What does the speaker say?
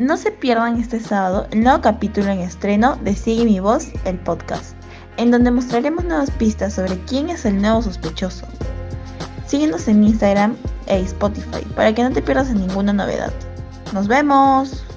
No se pierdan este sábado el nuevo capítulo en estreno de Sigue mi voz, el podcast, en donde mostraremos nuevas pistas sobre quién es el nuevo sospechoso. Síguenos en Instagram e Spotify para que no te pierdas en ninguna novedad. ¡Nos vemos!